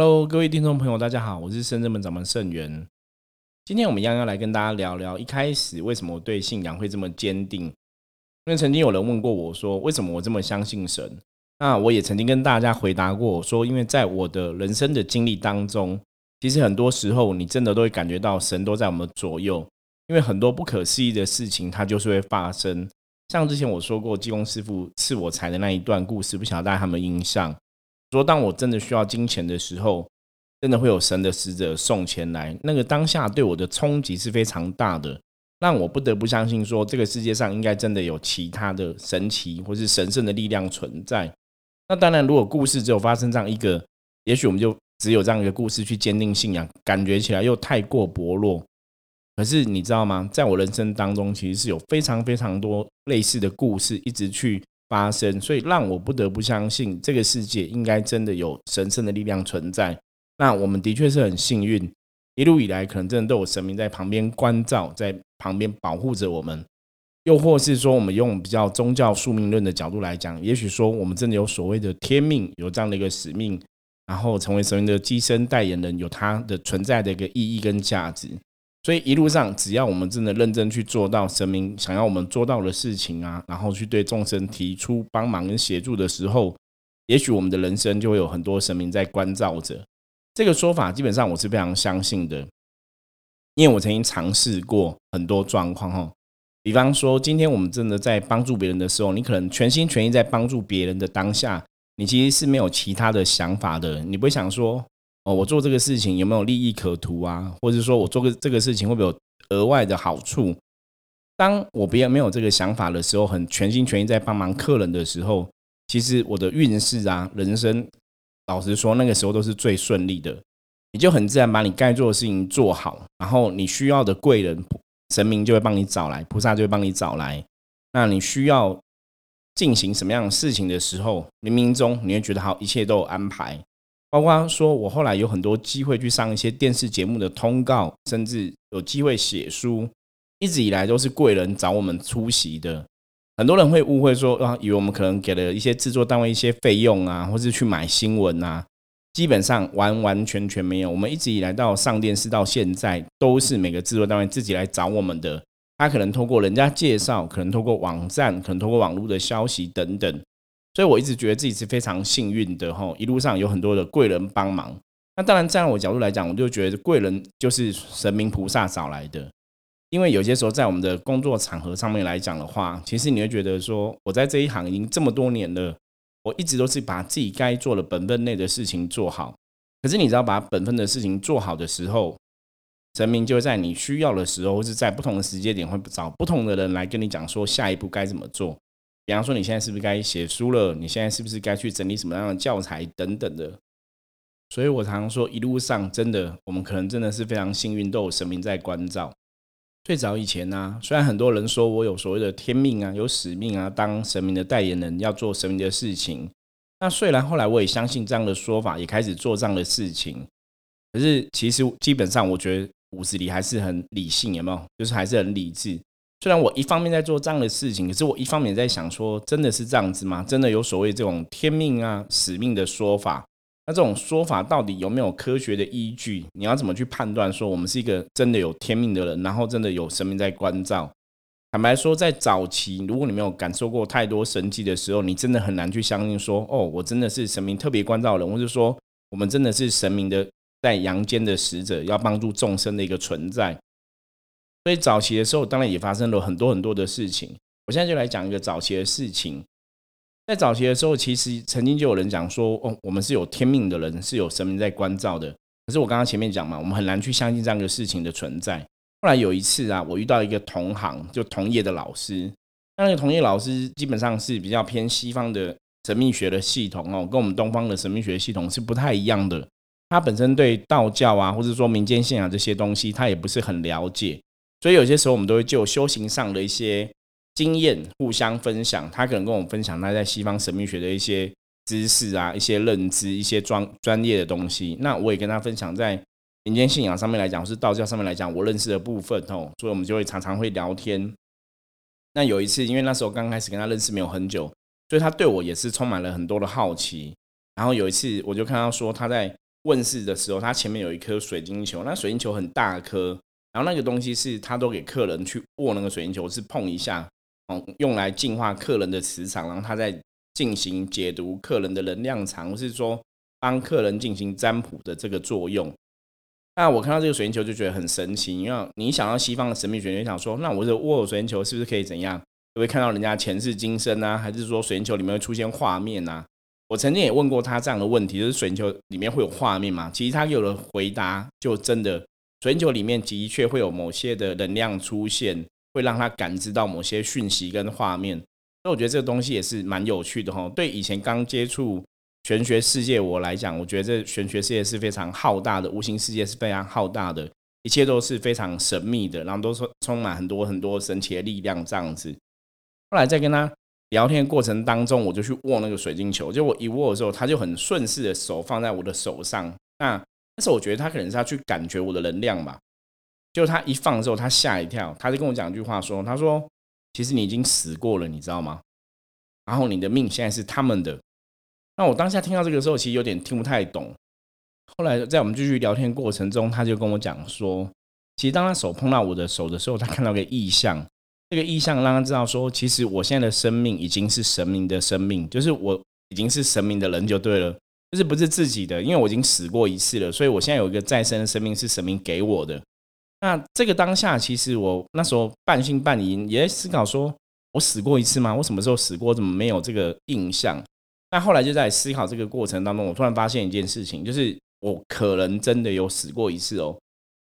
Hello，各位听众朋友，大家好，我是深圳门掌门盛元。今天我们一样要来跟大家聊聊，一开始为什么我对信仰会这么坚定？因为曾经有人问过我说，为什么我这么相信神？那我也曾经跟大家回答过我，说因为在我的人生的经历当中，其实很多时候你真的都会感觉到神都在我们左右，因为很多不可思议的事情它就是会发生。像之前我说过济公师傅赐我财的那一段故事，不晓得大家有没有印象？说当我真的需要金钱的时候，真的会有神的使者送钱来，那个当下对我的冲击是非常大的，让我不得不相信说这个世界上应该真的有其他的神奇或是神圣的力量存在。那当然，如果故事只有发生这样一个，也许我们就只有这样一个故事去坚定信仰，感觉起来又太过薄弱。可是你知道吗？在我人生当中，其实是有非常非常多类似的故事一直去发生，所以让我不得不相信这个世界应该真的有神圣的力量存在。那我们的确是很幸运，一路以来可能真的都有神明在旁边关照，在旁边保护着我们。又或是说，我们用比较宗教宿命论的角度来讲，也许说我们真的有所谓的天命，有这样的一个使命，然后成为神明的机身代言人，有它的存在的一个意义跟价值。所以一路上，只要我们真的认真去做到神明想要我们做到的事情啊，然后去对众生提出帮忙跟协助的时候，也许我们的人生就会有很多神明在关照着。这个说法基本上我是非常相信的，因为我曾经尝试过很多状况哈。比方说，今天我们真的在帮助别人的时候，你可能全心全意在帮助别人的当下，你其实是没有其他的想法的，你不会想说。哦，我做这个事情有没有利益可图啊？或者说我做个这个事情会不会有额外的好处？当我别人没有这个想法的时候，很全心全意在帮忙客人的时候，其实我的运势啊，人生，老实说，那个时候都是最顺利的。你就很自然把你该做的事情做好，然后你需要的贵人、神明就会帮你找来，菩萨就会帮你找来。那你需要进行什么样的事情的时候，冥冥中你会觉得好，一切都有安排。包括说，我后来有很多机会去上一些电视节目的通告，甚至有机会写书，一直以来都是贵人找我们出席的。很多人会误会说，啊，以为我们可能给了一些制作单位一些费用啊，或是去买新闻啊，基本上完完全全没有。我们一直以来到上电视到现在，都是每个制作单位自己来找我们的。他可能通过人家介绍，可能通过网站，可能通过网络的消息等等。所以我一直觉得自己是非常幸运的哈，一路上有很多的贵人帮忙。那当然，站在我角度来讲，我就觉得贵人就是神明菩萨找来的。因为有些时候在我们的工作场合上面来讲的话，其实你会觉得说，我在这一行已经这么多年了，我一直都是把自己该做的本分内的事情做好。可是你知道，把本分的事情做好的时候，神明就会在你需要的时候，或是在不同的时间点，会找不同的人来跟你讲说下一步该怎么做。比方说，你现在是不是该写书了？你现在是不是该去整理什么样的教材等等的？所以我常常说，一路上真的，我们可能真的是非常幸运，都有神明在关照。最早以前呢，虽然很多人说我有所谓的天命啊，有使命啊，当神明的代言人要做神明的事情。那虽然后来我也相信这样的说法，也开始做这样的事情。可是其实基本上，我觉得骨子里还是很理性，有没有？就是还是很理智。虽然我一方面在做这样的事情，可是我一方面在想说，真的是这样子吗？真的有所谓这种天命啊、使命的说法？那这种说法到底有没有科学的依据？你要怎么去判断说我们是一个真的有天命的人，然后真的有神明在关照？坦白说，在早期，如果你没有感受过太多神迹的时候，你真的很难去相信说，哦，我真的是神明特别关照人，或者说我们真的是神明的在阳间的使者，要帮助众生的一个存在。所以早期的时候，当然也发生了很多很多的事情。我现在就来讲一个早期的事情。在早期的时候，其实曾经就有人讲说：“哦，我们是有天命的人，是有神明在关照的。”可是我刚刚前面讲嘛，我们很难去相信这样的事情的存在。后来有一次啊，我遇到一个同行，就同业的老师。那个同业老师基本上是比较偏西方的神秘学的系统哦，跟我们东方的神秘学系统是不太一样的。他本身对道教啊，或者说民间信仰这些东西，他也不是很了解。所以有些时候我们都会就修行上的一些经验互相分享，他可能跟我们分享他在西方神秘学的一些知识啊、一些认知、一些专专业的东西。那我也跟他分享在民间信仰上面来讲，是道教上面来讲我认识的部分哦。所以我们就会常常会聊天。那有一次，因为那时候刚开始跟他认识没有很久，所以他对我也是充满了很多的好奇。然后有一次，我就看到说他在问世的时候，他前面有一颗水晶球，那水晶球很大颗，然后那个东西是他都给客人去握那个水晶球，是碰一下，哦，用来净化客人的磁场，然后他再进行解读客人的能量场，或是说帮客人进行占卜的这个作用。那我看到这个水晶球就觉得很神奇，因为你想到西方的神秘学，你想说，那我这握水晶球是不是可以怎样？会看到人家前世今生啊，还是说水晶球里面会出现画面啊？我曾经也问过他这样的问题，就是水晶球里面会有画面吗？其实他有了回答，就真的水晶球里面的确会有某些的能量出现，会让他感知到某些讯息跟画面。所以我觉得这个东西也是蛮有趣的哈。对以前刚接触玄学世界我来讲，我觉得这玄学世界是非常浩大的，无形世界是非常浩大的，一切都是非常神秘的，然后都是充满很多很多神奇的力量这样子。后来在跟他聊天过程当中，我就去握那个水晶球。就我一握的时候，他就很顺势的手放在我的手上。那但是我觉得他可能是要去感觉我的能量吧。就他一放之后，他吓一跳，他就跟我讲一句话说：“他说其实你已经死过了，你知道吗？然后你的命现在是他们的。”那我当下听到这个时候，其实有点听不太懂。后来在我们继续聊天过程中，他就跟我讲说：“其实当他手碰到我的手的时候，他看到个意象。”这个意象让他知道说，其实我现在的生命已经是神明的生命，就是我已经是神明的人就对了，就是不是自己的，因为我已经死过一次了，所以我现在有一个再生的生命是神明给我的。那这个当下，其实我那时候半信半疑，也在思考说，我死过一次吗？我什么时候死过？怎么没有这个印象？那后来就在思考这个过程当中，我突然发现一件事情，就是我可能真的有死过一次哦，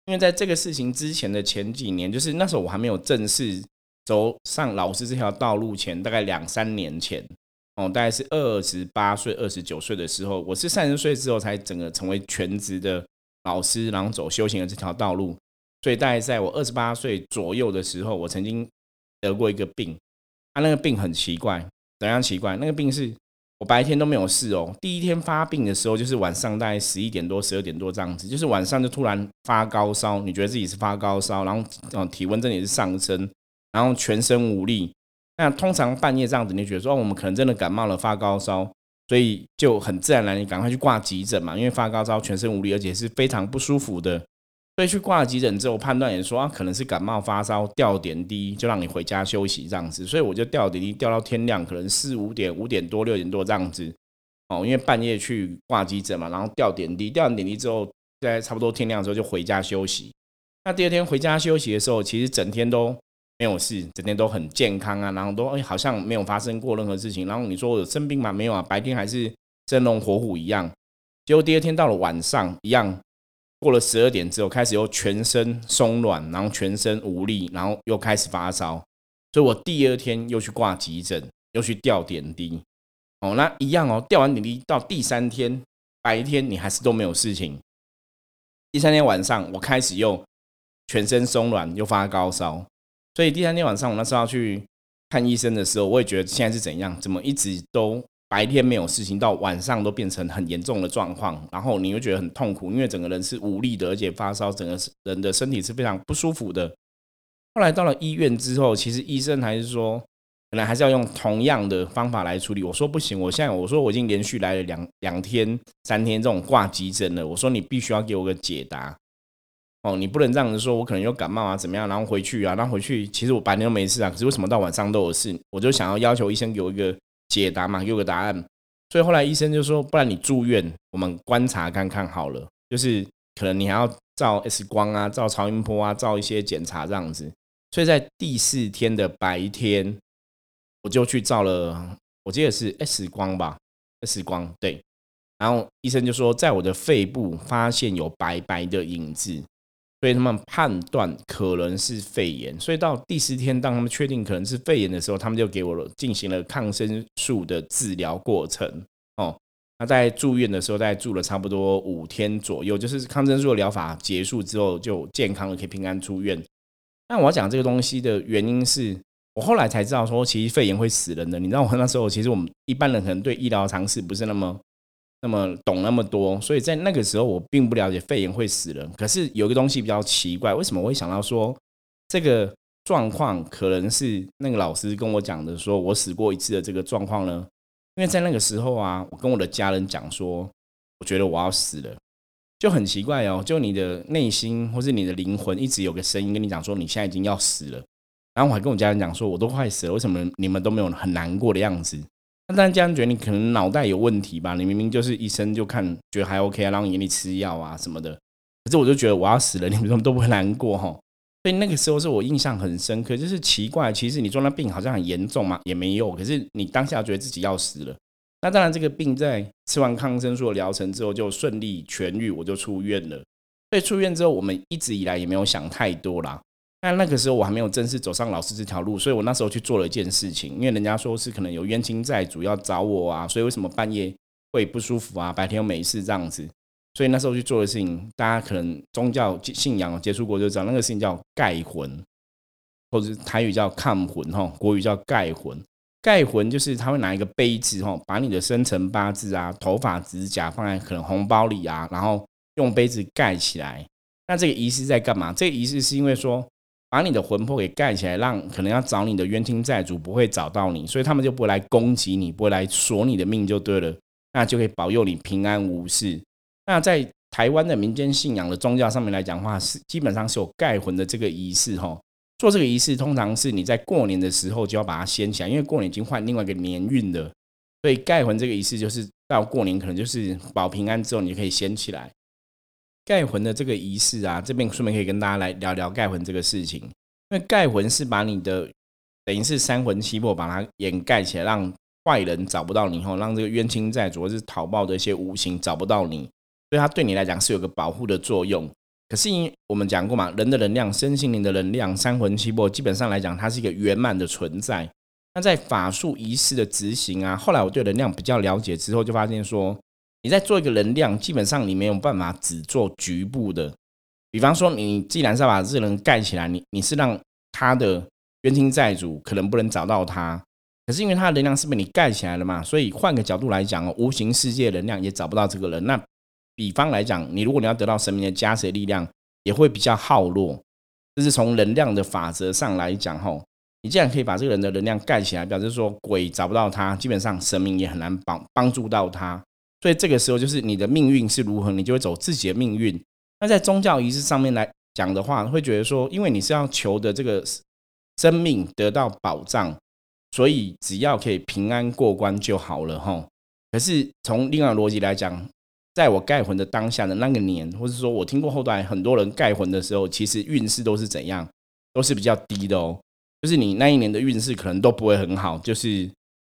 因为在这个事情之前的前几年，就是那时候我还没有正式。走上老师这条道路前，大概两三年前，哦，大概是二十八岁、二十九岁的时候，我是三十岁之后才整个成为全职的老师，然后走修行的这条道路。所以，大概在我二十八岁左右的时候，我曾经得过一个病，他那个病很奇怪，怎样奇怪？那个病是我白天都没有事哦，第一天发病的时候，就是晚上大概十一点多、十二点多这样子，就是晚上就突然发高烧，你觉得自己是发高烧，然后嗯，体温真的是上升。然后全身无力，那通常半夜这样子，你觉得说我们可能真的感冒了，发高烧，所以就很自然来，你赶快去挂急诊嘛，因为发高烧、全身无力，而且是非常不舒服的，所以去挂急诊之后，判断也说啊，可能是感冒发烧，吊点滴，就让你回家休息这样子，所以我就吊点滴吊到天亮，可能四五点、五点多、六点多这样子，哦，因为半夜去挂急诊嘛，然后吊点滴，吊完点滴之后，在差不多天亮的时候就回家休息。那第二天回家休息的时候，其实整天都。没有事，整天都很健康啊，然后都哎好像没有发生过任何事情。然后你说我有生病吗？没有啊，白天还是生龙活虎一样。结果第二天到了晚上，一样过了十二点之后，开始又全身松软，然后全身无力，然后又开始发烧。所以我第二天又去挂急诊，又去吊点滴。哦，那一样哦，吊完点滴到第三天白天你还是都没有事情。第三天晚上我开始又全身松软，又发高烧。所以第三天晚上，我那时候要去看医生的时候，我也觉得现在是怎样？怎么一直都白天没有事情，到晚上都变成很严重的状况？然后你又觉得很痛苦，因为整个人是无力的，而且发烧，整个人的身体是非常不舒服的。后来到了医院之后，其实医生还是说，本来还是要用同样的方法来处理。我说不行，我现在我说我已经连续来了两两天、三天这种挂急诊了。我说你必须要给我个解答。哦，你不能这样子说，我可能有感冒啊，怎么样？然后回去啊，然后回去，其实我白天都没事啊，可是为什么到晚上都有事？我就想要要求医生给我一个解答嘛，给我个答案。所以后来医生就说，不然你住院，我们观察看看好了，就是可能你还要照 X 光啊，照超音波啊，照一些检查这样子。所以在第四天的白天，我就去照了，我记得是 X 光吧，X 光对。然后医生就说，在我的肺部发现有白白的影子。所以他们判断可能是肺炎，所以到第十天，当他们确定可能是肺炎的时候，他们就给我进行了抗生素的治疗过程。哦，那在住院的时候，大概住了差不多五天左右，就是抗生素疗法结束之后，就健康了，可以平安出院。那我要讲这个东西的原因是，我后来才知道说，其实肺炎会死人的。你知道，我那时候其实我们一般人可能对医疗常识不是那么。那么懂那么多，所以在那个时候我并不了解肺炎会死人。可是有一个东西比较奇怪，为什么我会想到说这个状况可能是那个老师跟我讲的，说我死过一次的这个状况呢？因为在那个时候啊，我跟我的家人讲说，我觉得我要死了。就很奇怪哦，就你的内心或是你的灵魂一直有个声音跟你讲说，你现在已经要死了。然后我还跟我家人讲说，我都快死了，为什么你们都没有很难过的样子？那当然，家觉得你可能脑袋有问题吧？你明明就是医生，就看觉得还 OK 啊，然后给你吃药啊什么的。可是我就觉得我要死了，你们怎么都不会难过哈？所以那个时候是我印象很深刻，就是奇怪，其实你说那病好像很严重嘛，也没有。可是你当下觉得自己要死了。那当然，这个病在吃完抗生素的疗程之后就顺利痊愈，我就出院了。所以出院之后，我们一直以来也没有想太多啦。但那个时候我还没有正式走上老师这条路，所以我那时候去做了一件事情，因为人家说是可能有冤亲债主要找我啊，所以为什么半夜会不舒服啊，白天又没事这样子。所以那时候去做的事情，大家可能宗教信仰接触过就知道，那个事情叫盖魂，或者台语叫看魂哈，国语叫盖魂。盖魂就是他会拿一个杯子哈，把你的生辰八字啊、头发、指甲放在可能红包里啊，然后用杯子盖起来。那这个仪式在干嘛？这个仪式是因为说把你的魂魄给盖起来，让可能要找你的冤亲债主不会找到你，所以他们就不会来攻击你，不会来索你的命就对了。那就可以保佑你平安无事。那在台湾的民间信仰的宗教上面来讲话，是基本上是有盖魂的这个仪式哈。做这个仪式，通常是你在过年的时候就要把它掀起来，因为过年已经换另外一个年运了，所以盖魂这个仪式就是到过年可能就是保平安之后，你就可以掀起来。盖魂的这个仪式啊，这边顺便可以跟大家来聊聊盖魂这个事情，因为盖魂是把你的等于是三魂七魄把它掩盖起来，让坏人找不到你，后让这个冤亲债主或是讨报的一些无形找不到你，所以它对你来讲是有个保护的作用。可是，因我们讲过嘛，人的能量、身心灵的能量、三魂七魄，基本上来讲，它是一个圆满的存在。那在法术仪式的执行啊，后来我对能量比较了解之后，就发现说，你在做一个能量，基本上你没有办法只做局部的。比方说，你既然是要把这个人盖起来，你你是让他的冤亲债主可能不能找到他，可是因为他的能量是被你盖起来了嘛，所以换个角度来讲哦，无形世界能量也找不到这个人。那比方来讲，你如果你要得到神明的加持力量，也会比较耗弱。这是从能量的法则上来讲，吼，你既然可以把这个人的能量盖起来，表示说鬼找不到他，基本上神明也很难帮帮助到他。所以这个时候，就是你的命运是如何，你就会走自己的命运。那在宗教仪式上面来讲的话，会觉得说，因为你是要求的这个生命得到保障，所以只要可以平安过关就好了，吼。可是从另外逻辑来讲，在我盖魂的当下的那个年，或者说我听过后代很多人盖魂的时候，其实运势都是怎样，都是比较低的哦。就是你那一年的运势可能都不会很好，就是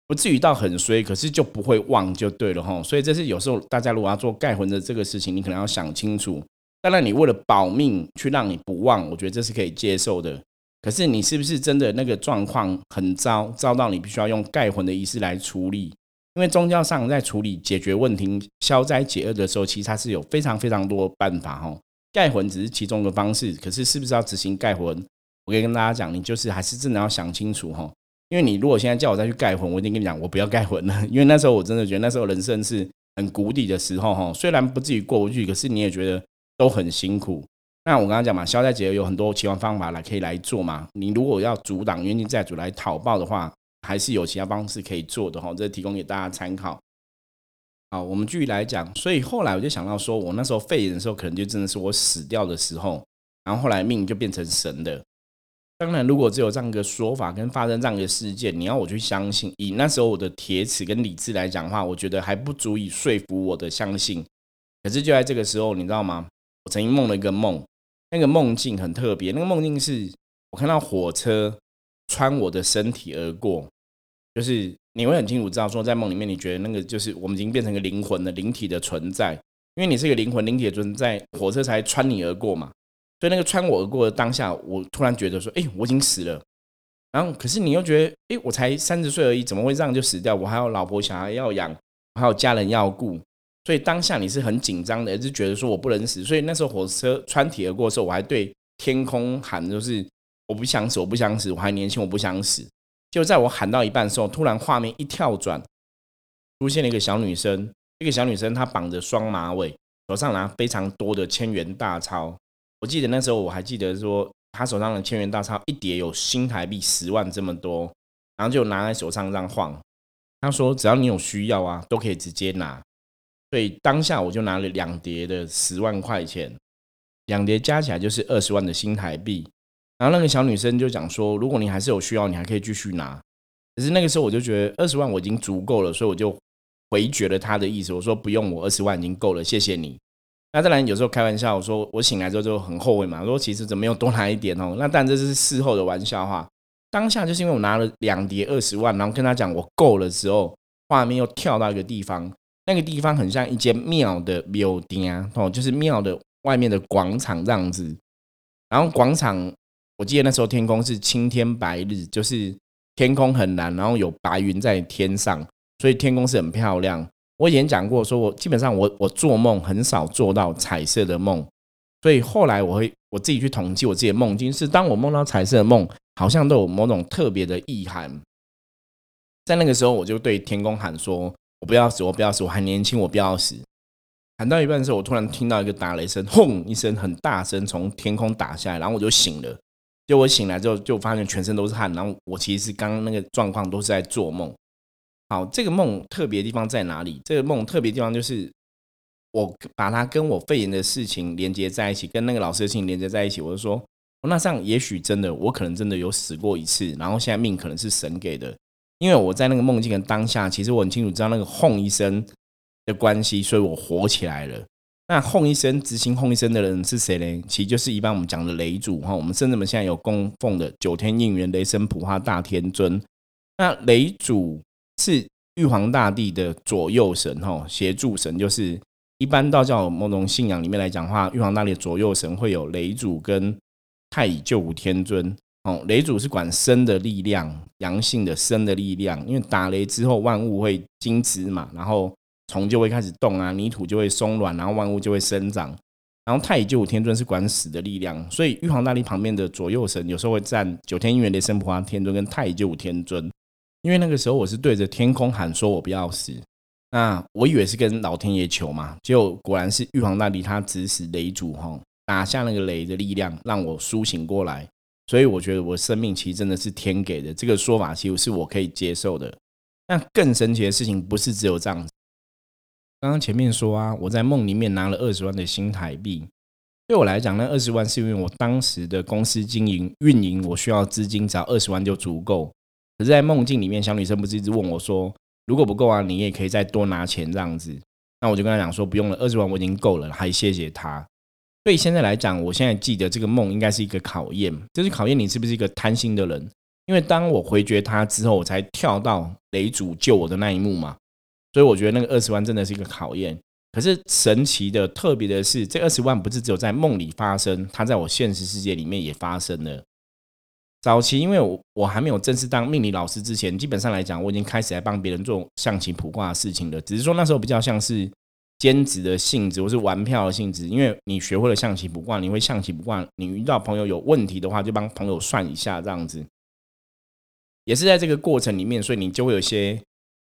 不至于到很衰，可是就不会旺就对了哈。所以这是有时候大家如果要做盖魂的这个事情，你可能要想清楚。当然，你为了保命去让你不旺，我觉得这是可以接受的。可是你是不是真的那个状况很糟，糟到你必须要用盖魂的仪式来处理？因为宗教上在处理解决问题、消灾解厄的时候，其实它是有非常非常多办法哈。盖魂只是其中的方式，可是是不是要执行盖魂？我可以跟大家讲，你就是还是真的要想清楚哈。因为你如果现在叫我再去盖魂，我一定跟你讲，我不要盖魂了。因为那时候我真的觉得那时候人生是很谷底的时候哈。虽然不至于过不去，可是你也觉得都很辛苦。那我刚刚讲嘛，消灾解有很多其他方法来可以来做嘛。你如果要阻挡冤亲债主来讨报的话，还是有其他方式可以做的哈，这提供给大家参考。好，我们继续来讲。所以后来我就想到说，我那时候肺炎的时候，可能就真的是我死掉的时候。然后后来命就变成神的。当然，如果只有这样一个说法跟发生这样一个事件，你要我去相信，以那时候我的铁齿跟理智来讲的话，我觉得还不足以说服我的相信。可是就在这个时候，你知道吗？我曾经梦了一个梦，那个梦境很特别。那个梦境是我看到火车穿我的身体而过。就是你会很清楚知道说，在梦里面，你觉得那个就是我们已经变成一个灵魂的灵体的存在，因为你是一个灵魂灵体的存在，火车才穿你而过嘛。所以那个穿我而过的当下，我突然觉得说，哎，我已经死了。然后可是你又觉得，哎，我才三十岁而已，怎么会这样就死掉？我还有老婆小孩要养，还有家人要顾。所以当下你是很紧张的，也是觉得说我不能死。所以那时候火车穿体而过的时候，我还对天空喊，就是我不想死，我不想死，我还年轻，我不想死。就在我喊到一半的时候，突然画面一跳转，出现了一个小女生。这个小女生她绑着双马尾，手上拿非常多的千元大钞。我记得那时候我还记得说，她手上的千元大钞一叠有新台币十万这么多，然后就拿在手上这样晃。她说：“只要你有需要啊，都可以直接拿。”所以当下我就拿了两叠的十万块钱，两叠加起来就是二十万的新台币。然后那个小女生就讲说，如果你还是有需要，你还可以继续拿。可是那个时候我就觉得二十万我已经足够了，所以我就回绝了他的意思，我说不用，我二十万已经够了，谢谢你。那当然有时候开玩笑，我说我醒来之后就很后悔嘛，说其实怎么又多拿一点哦？那但这是事后的玩笑话。当下就是因为我拿了两叠二十万，然后跟他讲我够了之后，画面又跳到一个地方，那个地方很像一间庙的庙殿哦，就是庙的外面的广场这样子。然后广场，我记得那时候天空是青天白日，就是天空很蓝，然后有白云在天上，所以天空是很漂亮。我以前讲过，说我基本上我我做梦很少做到彩色的梦，所以后来我会我自己去统计我自己的梦境，是当我梦到彩色的梦。好像都有某种特别的意涵，在那个时候，我就对天空喊说：“我不要死，我不要死，我还年轻，我不要死。”喊到一半的时候，我突然听到一个打雷声，轰一声，很大声从天空打下来，然后我就醒了。就我醒来之后，就发现全身都是汗，然后我其实刚刚那个状况都是在做梦。好，这个梦特别地方在哪里？这个梦特别地方就是我把它跟我肺炎的事情连接在一起，跟那个老师的事情连接在一起，我就说。那上也许真的，我可能真的有死过一次，然后现在命可能是神给的，因为我在那个梦境的当下，其实我很清楚知道那个轰一声的关系，所以我活起来了。那轰一声执行轰一声的人是谁呢？其实就是一般我们讲的雷主哈。我们甚至们现在有供奉的九天应元雷神普化大天尊。那雷主是玉皇大帝的左右神哈，协助神就是一般道教某种信仰里面来讲话，玉皇大帝的左右神会有雷祖跟。太乙救苦天尊哦，雷祖是管生的力量，阳性的生的力量。因为打雷之后，万物会精子嘛，然后虫就会开始动啊，泥土就会松软，然后万物就会生长。然后太乙救苦天尊是管死的力量，所以玉皇大帝旁边的左右神有时候会站九天应元雷神普化天尊跟太乙救苦天尊。因为那个时候我是对着天空喊说：“我不要死。”那我以为是跟老天爷求嘛，结果果然是玉皇大帝他指使雷主哈。打下那个雷的力量，让我苏醒过来，所以我觉得我生命其实真的是天给的。这个说法其实是我可以接受的。但更神奇的事情不是只有这样子。刚刚前面说啊，我在梦里面拿了二十万的新台币，对我来讲，那二十万是因为我当时的公司经营运营，我需要资金，只要二十万就足够。可是，在梦境里面，小女生不是一直问我说，如果不够啊，你也可以再多拿钱这样子。那我就跟她讲说，不用了，二十万我已经够了，还谢谢她。所以现在来讲，我现在记得这个梦应该是一个考验，就是考验你是不是一个贪心的人。因为当我回绝她之后，我才跳到雷主救我的那一幕嘛。所以我觉得那个二十万真的是一个考验。可是神奇的、特别的是，这二十万不是只有在梦里发生，它在我现实世界里面也发生了。早期因为我我还没有正式当命理老师之前，基本上来讲，我已经开始来帮别人做象棋卜卦的事情了。只是说那时候比较像是。兼职的性质，或是玩票的性质，因为你学会了象棋卜卦，你会象棋卜卦，你遇到朋友有问题的话，就帮朋友算一下，这样子。也是在这个过程里面，所以你就会有些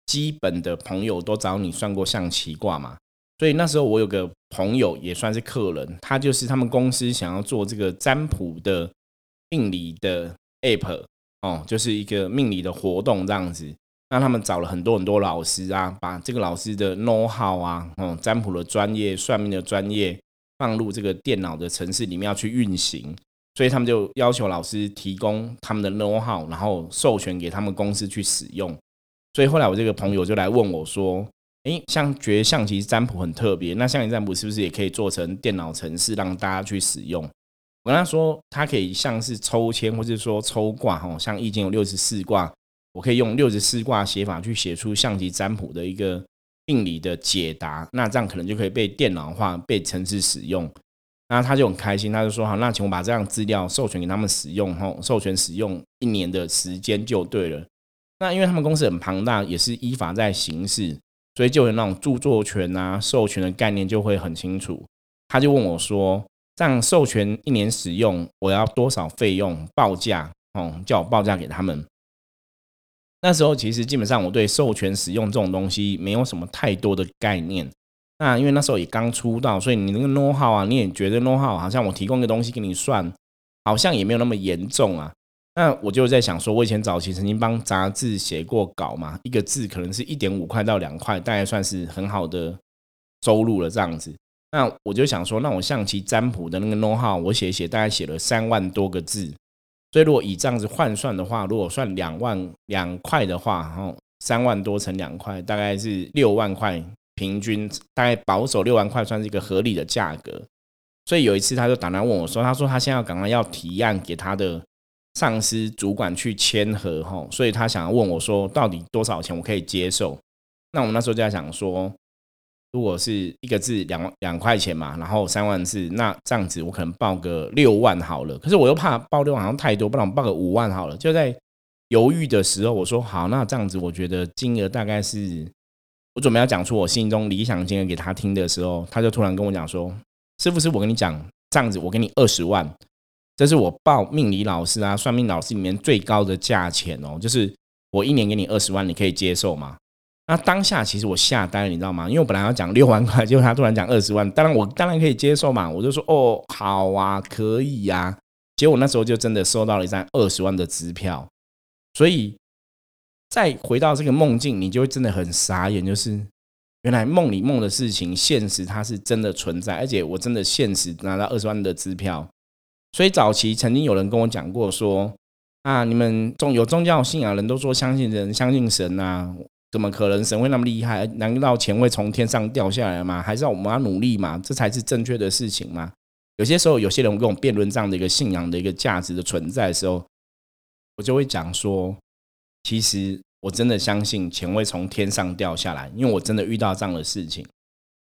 基本的朋友都找你算过象棋卦嘛。所以那时候我有个朋友也算是客人，他就是他们公司想要做这个占卜的命理的 app 哦，就是一个命理的活动这样子。那他们找了很多很多老师啊，把这个老师的 know how 啊，哦，占卜的专业、算命的专业放入这个电脑的城市里面要去运行，所以他们就要求老师提供他们的 know how，然后授权给他们公司去使用。所以后来我这个朋友就来问我说：“诶，像觉象棋占卜很特别，那象棋占卜是不是也可以做成电脑程式让大家去使用？”我跟他说，他可以像是抽签，或者说抽卦，哈，像易经有六十四卦。我可以用六十四卦写法去写出象棋占卜的一个病理的解答，那这样可能就可以被电脑化、被城市使用。那他就很开心，他就说：“好，那请我把这样资料授权给他们使用，吼，授权使用一年的时间就对了。”那因为他们公司很庞大，也是依法在行事，所以就有那种著作权啊、授权的概念就会很清楚。他就问我说：“这样授权一年使用，我要多少费用报价？哦，叫我报价给他们。”那时候其实基本上我对授权使用这种东西没有什么太多的概念。那因为那时候也刚出道，所以你那个 know how 啊，你也觉得 know how 好像我提供个东西给你算，好像也没有那么严重啊。那我就在想说，我以前早期曾经帮杂志写过稿嘛，一个字可能是一点五块到两块，大概算是很好的收入了这样子。那我就想说，那我象棋占卜的那个 know how，我写写大概写了三万多个字，所以如果以这样子换算的话，如果算两万两块的话，哈三万多乘两块，大概是六万块，平均大概保守六万块算是一个合理的价格。所以有一次他就打来问我说，他说他现在赶快要提案给他的上司主管去签合哈，所以他想要问我说，到底多少钱我可以接受？那我们那时候就在想说。如果是一个字两两块钱嘛，然后三万字，那这样子我可能报个六万好了。可是我又怕报六万好像太多，不然我报个五万好了。就在犹豫的时候，我说好，那这样子我觉得金额大概是，我准备要讲出我心中理想金额给他听的时候，他就突然跟我讲说：“师傅，是我跟你讲，这样子我给你二十万，这是我报命理老师啊、算命老师里面最高的价钱哦，就是我一年给你二十万，你可以接受吗？”那当下其实我下单了，你知道吗？因为我本来要讲六万块，结果他突然讲二十万，当然我当然可以接受嘛，我就说哦，好啊，可以呀。结果那时候就真的收到了一张二十万的支票，所以再回到这个梦境，你就会真的很傻眼，就是原来梦里梦的事情，现实它是真的存在，而且我真的现实拿到二十万的支票。所以早期曾经有人跟我讲过说啊，你们宗有宗教信仰人都说相信人，相信神啊。怎么可能神会那么厉害？难道钱会从天上掉下来吗？还是要我们要努力吗？这才是正确的事情吗？有些时候，有些人跟我辩论这样的一个信仰的一个价值的存在的时候，我就会讲说，其实我真的相信钱会从天上掉下来，因为我真的遇到这样的事情。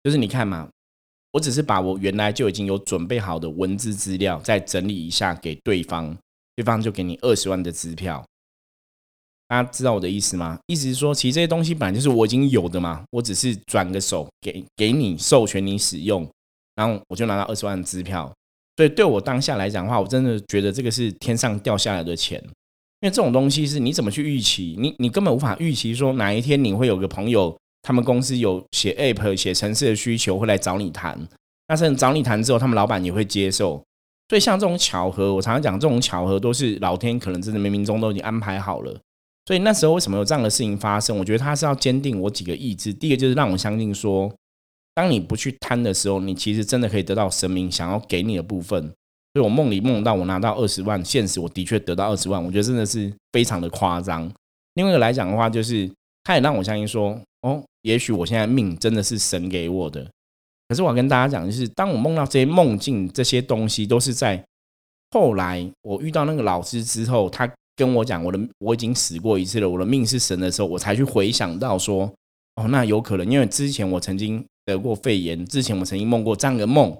就是你看嘛，我只是把我原来就已经有准备好的文字资料再整理一下给对方，对方就给你二十万的支票。大家知道我的意思吗？意思是说，其实这些东西本来就是我已经有的嘛，我只是转个手给给你授权你使用，然后我就拿到二十万的支票。所以对我当下来讲的话，我真的觉得这个是天上掉下来的钱，因为这种东西是你怎么去预期？你你根本无法预期说哪一天你会有个朋友，他们公司有写 app 写城市的需求会来找你谈，那甚至找你谈之后，他们老板也会接受。所以像这种巧合，我常常讲，这种巧合都是老天可能真的冥冥中都已经安排好了。所以那时候为什么有这样的事情发生？我觉得他是要坚定我几个意志。第一个就是让我相信说，当你不去贪的时候，你其实真的可以得到神明想要给你的部分。所以我梦里梦到我拿到二十万，现实我的确得到二十万，我觉得真的是非常的夸张。另外一个来讲的话，就是他也让我相信说，哦，也许我现在命真的是神给我的。可是我要跟大家讲，就是当我梦到这些梦境这些东西，都是在后来我遇到那个老师之后，他。跟我讲我的我已经死过一次了，我的命是神的时候，我才去回想到说，哦，那有可能，因为之前我曾经得过肺炎，之前我曾经梦过这样的梦。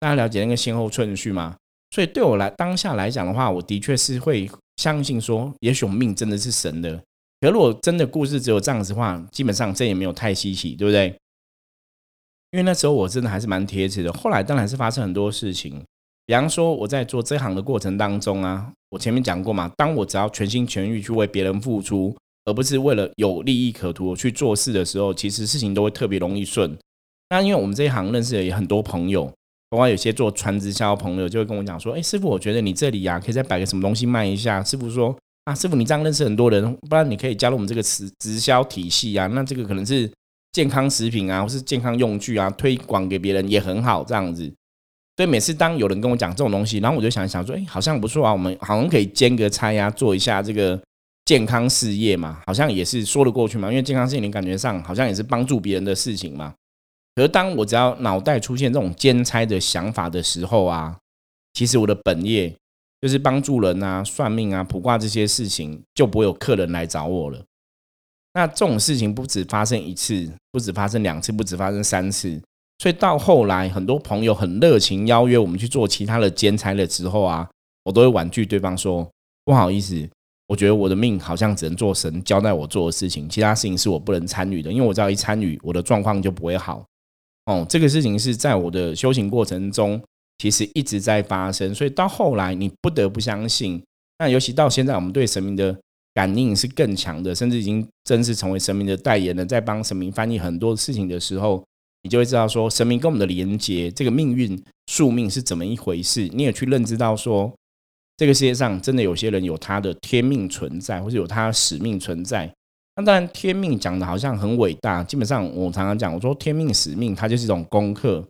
大家了解那个先后顺序吗？所以对我来当下来讲的话，我的确是会相信说，也许我命真的是神的。可如果真的故事只有这样子的话，基本上这也没有太稀奇，对不对？因为那时候我真的还是蛮贴切的。后来当然是发生很多事情。比方说，我在做这行的过程当中啊，我前面讲过嘛，当我只要全心全意去为别人付出，而不是为了有利益可图去做事的时候，其实事情都会特别容易顺。那因为我们这一行认识的也很多朋友，包括有些做传直销朋友，就会跟我讲说：“哎，师傅，我觉得你这里呀，可以再摆个什么东西卖一下。”师傅说：“啊，师傅，你这样认识很多人，不然你可以加入我们这个直直销体系啊。那这个可能是健康食品啊，或是健康用具啊，推广给别人也很好，这样子。”所以每次当有人跟我讲这种东西，然后我就想想说，哎，好像不错啊，我们好像可以兼个差呀，做一下这个健康事业嘛，好像也是说得过去嘛。因为健康事业，你感觉上好像也是帮助别人的事情嘛。可是当我只要脑袋出现这种兼差的想法的时候啊，其实我的本业就是帮助人啊、算命啊、卜卦这些事情，就不会有客人来找我了。那这种事情不止发生一次，不止发生两次，不止发生三次。所以到后来，很多朋友很热情邀约我们去做其他的兼差的时候啊，我都会婉拒对方说：“不好意思，我觉得我的命好像只能做神交代我做的事情，其他事情是我不能参与的，因为我知道一参与，我的状况就不会好。”哦，这个事情是在我的修行过程中，其实一直在发生。所以到后来，你不得不相信。那尤其到现在，我们对神明的感应是更强的，甚至已经正式成为神明的代言人，在帮神明翻译很多事情的时候。你就会知道说神明跟我们的连接，这个命运宿命是怎么一回事。你也去认知到说，这个世界上真的有些人有他的天命存在，或者有他的使命存在。那当然，天命讲的好像很伟大。基本上，我常常讲，我说天命使命，它就是一种功课。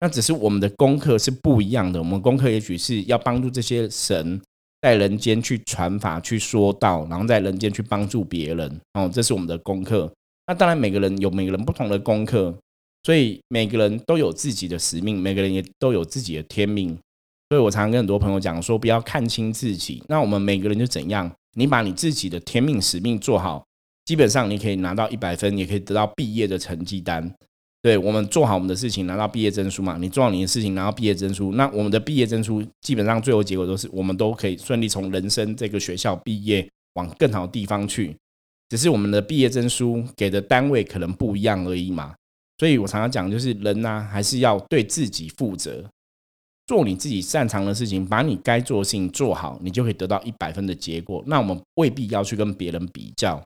那只是我们的功课是不一样的。我们功课也许是要帮助这些神在人间去传法、去说道，然后在人间去帮助别人。哦，这是我们的功课。那当然，每个人有每个人不同的功课，所以每个人都有自己的使命，每个人也都有自己的天命。所以我常常跟很多朋友讲说，不要看清自己。那我们每个人就怎样？你把你自己的天命使命做好，基本上你可以拿到一百分，也可以得到毕业的成绩单。对我们做好我们的事情，拿到毕业证书嘛？你做好你的事情，拿到毕业证书，那我们的毕业证书基本上最后结果都是我们都可以顺利从人生这个学校毕业，往更好的地方去。只是我们的毕业证书给的单位可能不一样而已嘛。所以我常常讲，就是人呢，还是要对自己负责，做你自己擅长的事情，把你该做的事情做好，你就可以得到一百分的结果。那我们未必要去跟别人比较。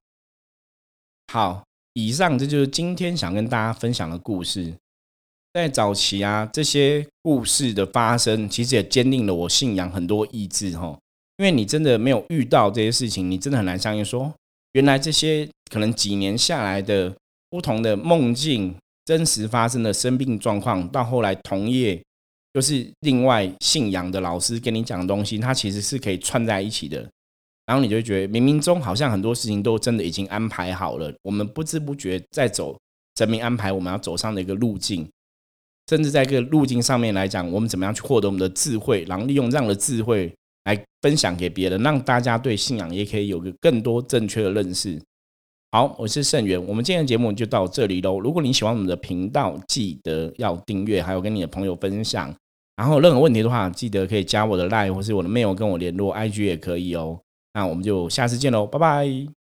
好。以上这就是今天想跟大家分享的故事。在早期啊，这些故事的发生，其实也坚定了我信仰很多意志哈。因为你真的没有遇到这些事情，你真的很难相信说，原来这些可能几年下来的不同的梦境，真实发生的生病状况，到后来同业就是另外信仰的老师跟你讲的东西，它其实是可以串在一起的。然后你就觉得冥冥中好像很多事情都真的已经安排好了，我们不知不觉在走神明安排我们要走上的一个路径，甚至在这个路径上面来讲，我们怎么样去获得我们的智慧，然后利用这样的智慧来分享给别人，让大家对信仰也可以有个更多正确的认识。好，我是盛源，我们今天的节目就到这里喽。如果你喜欢我们的频道，记得要订阅，还有跟你的朋友分享。然后任何问题的话，记得可以加我的 line 或是我的 mail 跟我联络，IG 也可以哦。那我们就下次见喽，拜拜。